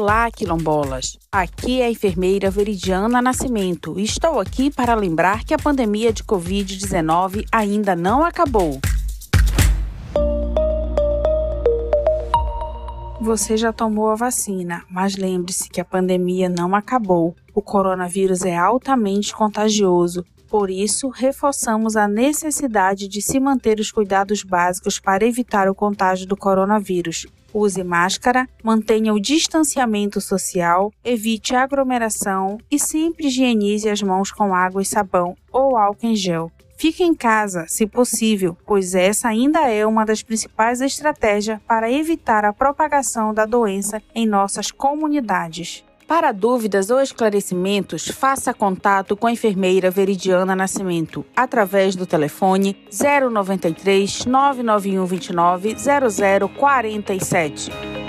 Olá, quilombolas! Aqui é a enfermeira Veridiana Nascimento e estou aqui para lembrar que a pandemia de Covid-19 ainda não acabou. Você já tomou a vacina, mas lembre-se que a pandemia não acabou. O coronavírus é altamente contagioso por isso, reforçamos a necessidade de se manter os cuidados básicos para evitar o contágio do coronavírus. Use máscara, mantenha o distanciamento social, evite aglomeração e sempre higienize as mãos com água e sabão ou álcool em gel. Fique em casa, se possível, pois essa ainda é uma das principais estratégias para evitar a propagação da doença em nossas comunidades. Para dúvidas ou esclarecimentos, faça contato com a enfermeira Veridiana Nascimento através do telefone 093 991 29 0047.